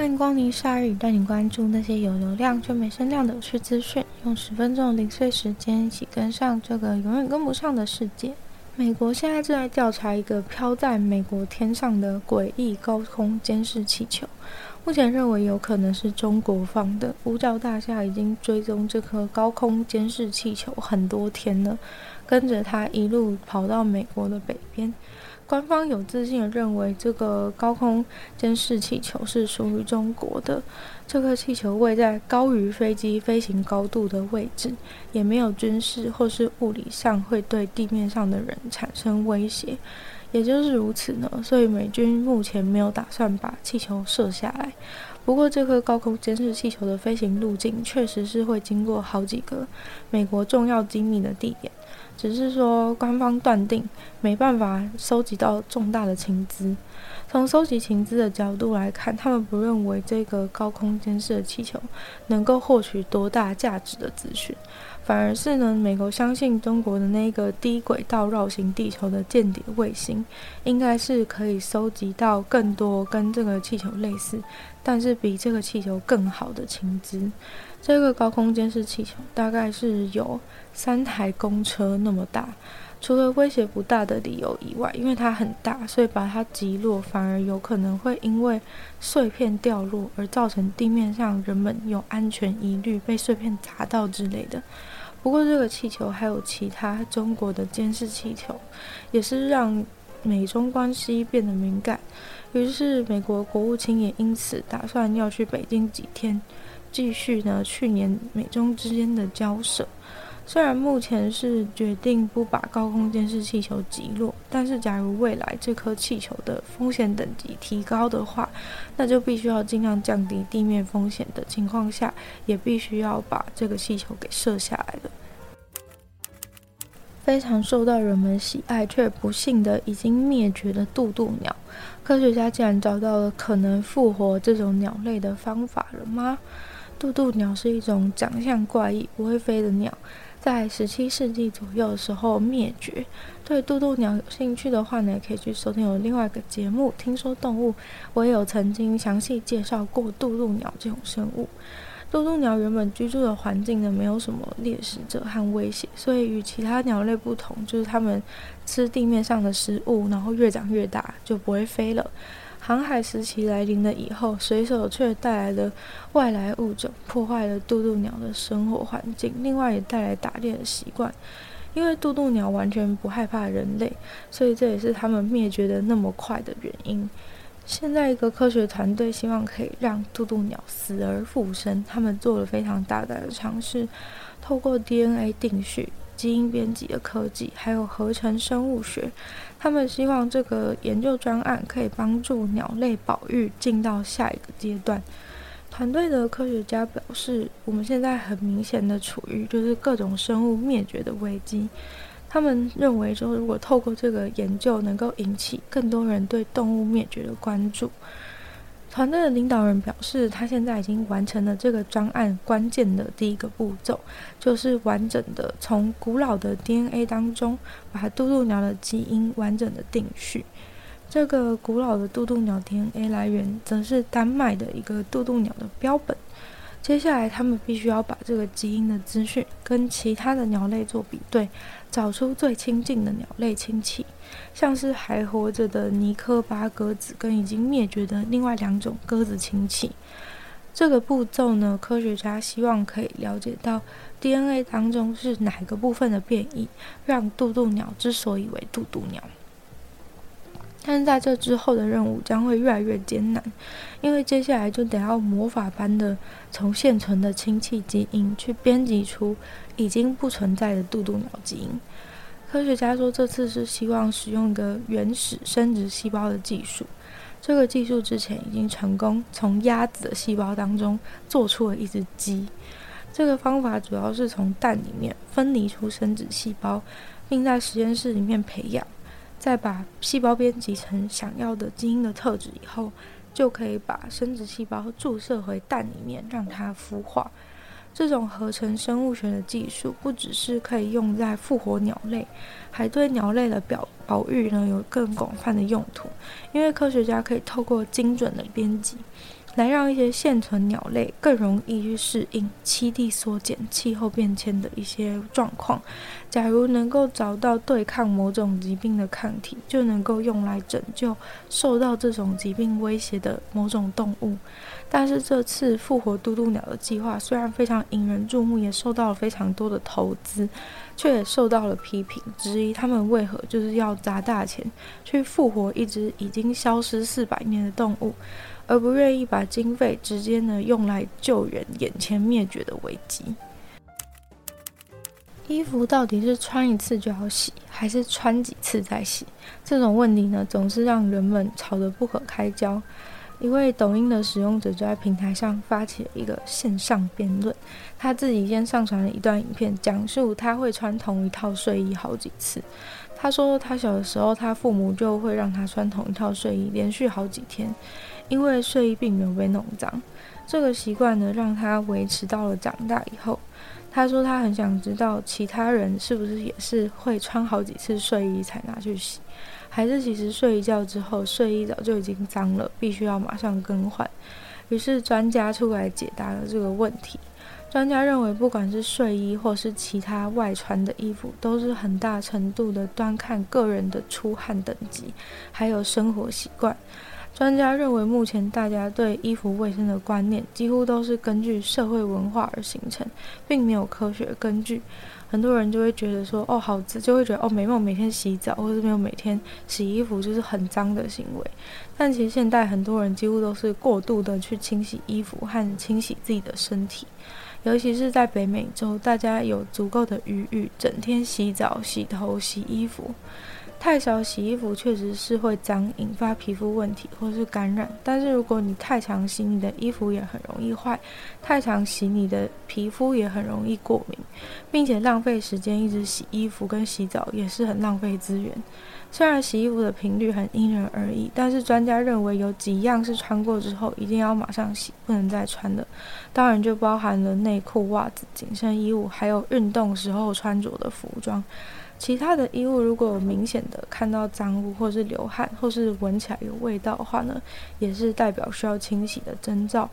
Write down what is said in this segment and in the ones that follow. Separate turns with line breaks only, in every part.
欢迎光临鲨语，带你关注那些有流量却没声量的有趣资讯。用十分钟的零碎时间，一起跟上这个永远跟不上的世界。美国现在正在调查一个飘在美国天上的诡异高空监视气球，目前认为有可能是中国放的。五角大厦已经追踪这颗高空监视气球很多天了，跟着它一路跑到美国的北边。官方有自信地认为，这个高空监视气球是属于中国的。这颗气球位在高于飞机飞行高度的位置，也没有军事或是物理上会对地面上的人产生威胁。也就是如此呢，所以美军目前没有打算把气球射下来。不过，这颗高空监视气球的飞行路径确实是会经过好几个美国重要机密的地点。只是说，官方断定没办法收集到重大的情资。从收集情资的角度来看，他们不认为这个高空监视的气球能够获取多大价值的资讯，反而是呢，美国相信中国的那个低轨道绕行地球的间谍卫星，应该是可以收集到更多跟这个气球类似，但是比这个气球更好的情资。这个高空监视气球大概是有三台公车那么大，除了威胁不大的理由以外，因为它很大，所以把它击落反而有可能会因为碎片掉落而造成地面上人们有安全疑虑，被碎片砸到之类的。不过这个气球还有其他中国的监视气球，也是让美中关系变得敏感。于是美国国务卿也因此打算要去北京几天。继续呢，去年美中之间的交涉，虽然目前是决定不把高空监视气球击落，但是假如未来这颗气球的风险等级提高的话，那就必须要尽量降低地面风险的情况下，也必须要把这个气球给射下来了。非常受到人们喜爱却不幸的已经灭绝的渡渡鸟，科学家竟然找到了可能复活这种鸟类的方法了吗？渡渡鸟是一种长相怪异、不会飞的鸟，在十七世纪左右的时候灭绝。对渡渡鸟有兴趣的话呢，可以去收听我另外一个节目《听说动物》，我也有曾经详细介绍过渡渡鸟这种生物。渡渡鸟原本居住的环境呢，没有什么猎食者和威胁，所以与其他鸟类不同，就是它们吃地面上的食物，然后越长越大，就不会飞了。航海时期来临了以后，水手却带来了外来物种，破坏了渡渡鸟的生活环境。另外，也带来打猎的习惯。因为渡渡鸟完全不害怕人类，所以这也是它们灭绝的那么快的原因。现在，一个科学团队希望可以让渡渡鸟死而复生。他们做了非常大胆的尝试，透过 DNA 定序。基因编辑的科技，还有合成生物学，他们希望这个研究专案可以帮助鸟类保育进到下一个阶段。团队的科学家表示，我们现在很明显的处于就是各种生物灭绝的危机。他们认为说，如果透过这个研究能够引起更多人对动物灭绝的关注。团队的领导人表示，他现在已经完成了这个专案关键的第一个步骤，就是完整的从古老的 DNA 当中把渡渡鸟的基因完整的定序。这个古老的渡渡鸟 DNA 来源则是丹麦的一个渡渡鸟的标本。接下来，他们必须要把这个基因的资讯跟其他的鸟类做比对，找出最亲近的鸟类亲戚，像是还活着的尼科巴鸽子跟已经灭绝的另外两种鸽子亲戚。这个步骤呢，科学家希望可以了解到 DNA 当中是哪个部分的变异，让渡渡鸟之所以为渡渡鸟。但是在这之后的任务将会越来越艰难，因为接下来就得要魔法般的从现存的亲戚基因去编辑出已经不存在的渡渡鸟基因。科学家说，这次是希望使用一个原始生殖细胞的技术。这个技术之前已经成功从鸭子的细胞当中做出了一只鸡。这个方法主要是从蛋里面分离出生殖细胞，并在实验室里面培养。再把细胞编辑成想要的基因的特质以后，就可以把生殖细胞注射回蛋里面，让它孵化。这种合成生物学的技术不只是可以用在复活鸟类，还对鸟类的表保育呢有更广泛的用途。因为科学家可以透过精准的编辑。来让一些现存鸟类更容易去适应栖地缩减、气候变迁的一些状况。假如能够找到对抗某种疾病的抗体，就能够用来拯救受到这种疾病威胁的某种动物。但是这次复活嘟嘟鸟的计划虽然非常引人注目，也受到了非常多的投资，却也受到了批评，质疑他们为何就是要砸大钱去复活一只已经消失四百年的动物。而不愿意把经费直接呢用来救援眼前灭绝的危机。衣服到底是穿一次就要洗，还是穿几次再洗？这种问题呢，总是让人们吵得不可开交。一位抖音的使用者就在平台上发起了一个线上辩论，他自己先上传了一段影片，讲述他会穿同一套睡衣好几次。他说，他小的时候，他父母就会让他穿同一套睡衣，连续好几天。因为睡衣并没有被弄脏，这个习惯呢，让他维持到了长大以后。他说他很想知道其他人是不是也是会穿好几次睡衣才拿去洗，还是其实睡一觉之后睡衣早就已经脏了，必须要马上更换。于是专家出来解答了这个问题。专家认为，不管是睡衣或是其他外穿的衣服，都是很大程度的端看个人的出汗等级，还有生活习惯。专家认为，目前大家对衣服卫生的观念几乎都是根据社会文化而形成，并没有科学根据。很多人就会觉得说，哦，好脏，就会觉得哦，没有每天洗澡，或是没有每天洗衣服，就是很脏的行为。但其实现代很多人几乎都是过度的去清洗衣服和清洗自己的身体，尤其是在北美洲，大家有足够的余裕，整天洗澡、洗头、洗衣服。太少洗衣服确实是会脏，引发皮肤问题或是感染。但是如果你太常洗，你的衣服也很容易坏；太常洗，你的皮肤也很容易过敏，并且浪费时间一直洗衣服跟洗澡也是很浪费资源。虽然洗衣服的频率很因人而异，但是专家认为有几样是穿过之后一定要马上洗，不能再穿的。当然就包含了内裤、袜子、紧身衣物，还有运动时候穿着的服装。其他的衣物如果有明显的看到脏污，或是流汗，或是闻起来有味道的话呢，也是代表需要清洗的征兆。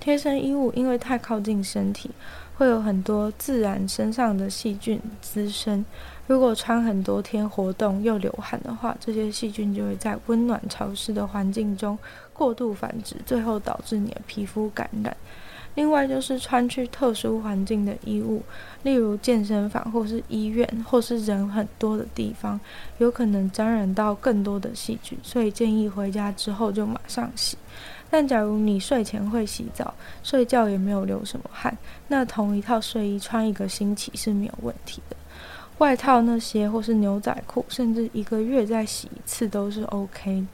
贴身衣物因为太靠近身体，会有很多自然身上的细菌滋生。如果穿很多天活动又流汗的话，这些细菌就会在温暖潮湿的环境中过度繁殖，最后导致你的皮肤感染。另外就是穿去特殊环境的衣物，例如健身房或是医院或是人很多的地方，有可能沾染到更多的细菌，所以建议回家之后就马上洗。但假如你睡前会洗澡，睡觉也没有流什么汗，那同一套睡衣穿一个星期是没有问题的。外套那些或是牛仔裤，甚至一个月再洗一次都是 OK。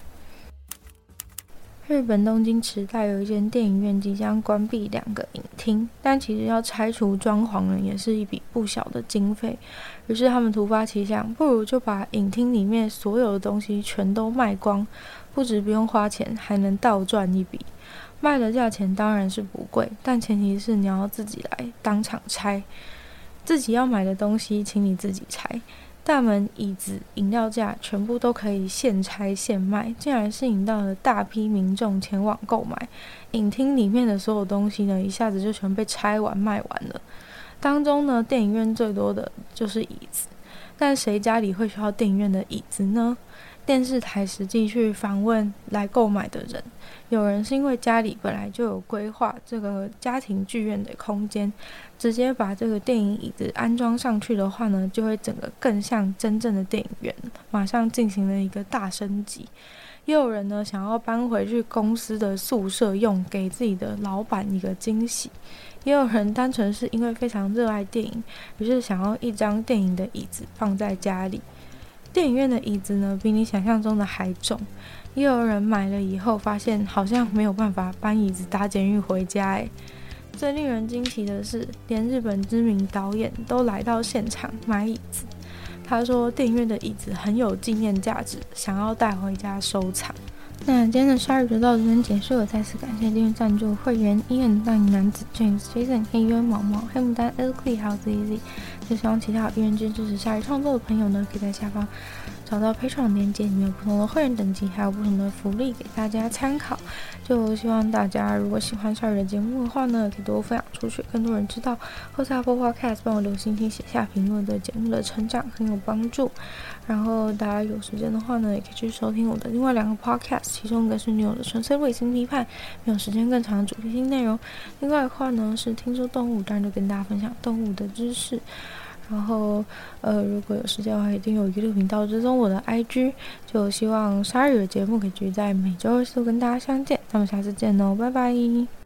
日本东京池袋有一间电影院即将关闭两个影厅，但其实要拆除装潢呢，也是一笔不小的经费。于是他们突发奇想，不如就把影厅里面所有的东西全都卖光，不止不用花钱，还能倒赚一笔。卖的价钱当然是不贵，但前提是你要自己来当场拆，自己要买的东西，请你自己拆。大门、椅子、饮料架全部都可以现拆现卖，竟然吸引到了大批民众前往购买。影厅里面的所有东西呢，一下子就全被拆完卖完了。当中呢，电影院最多的就是椅子，但谁家里会需要电影院的椅子呢？电视台实际去访问来购买的人，有人是因为家里本来就有规划这个家庭剧院的空间，直接把这个电影椅子安装上去的话呢，就会整个更像真正的电影院，马上进行了一个大升级。也有人呢想要搬回去公司的宿舍用，给自己的老板一个惊喜；也有人单纯是因为非常热爱电影，于是想要一张电影的椅子放在家里。电影院的椅子呢，比你想象中的还重。也有人买了以后发现好像没有办法搬椅子搭监狱回家。诶，最令人惊奇的是，连日本知名导演都来到现场买椅子。他说：“电影院的椅子很有纪念价值，想要带回家收藏。”那今天的鲨语就到这边结束了。再次感谢订阅赞助会员：Ian、大男子、James、Jason、黑渊、毛毛、黑牡丹、Elky 还有 ZZ。就希望其他有愿意支持夏日创作的朋友呢，可以在下方找到 Patreon 链接，里面有不同的会员等级，还有不同的福利给大家参考。就希望大家如果喜欢夏日的节目的话呢，可以多分享出去，更多人知道。或是 Apple Podcast 帮我留星星、写下评论，对节目的成长很有帮助。然后大家有时间的话呢，也可以去收听我的另外两个 Podcast，其中一个是女友的纯粹卫星批判，没有时间更长的主题性内容。另外的话呢，是听说动物，当然就跟大家分享动物的知识。然后，呃，如果有时间的话，一定有娱乐频道追踪我的 IG。就希望鲨鱼的节目可以继续在每周二四跟大家相见。那么下次见喽，拜拜。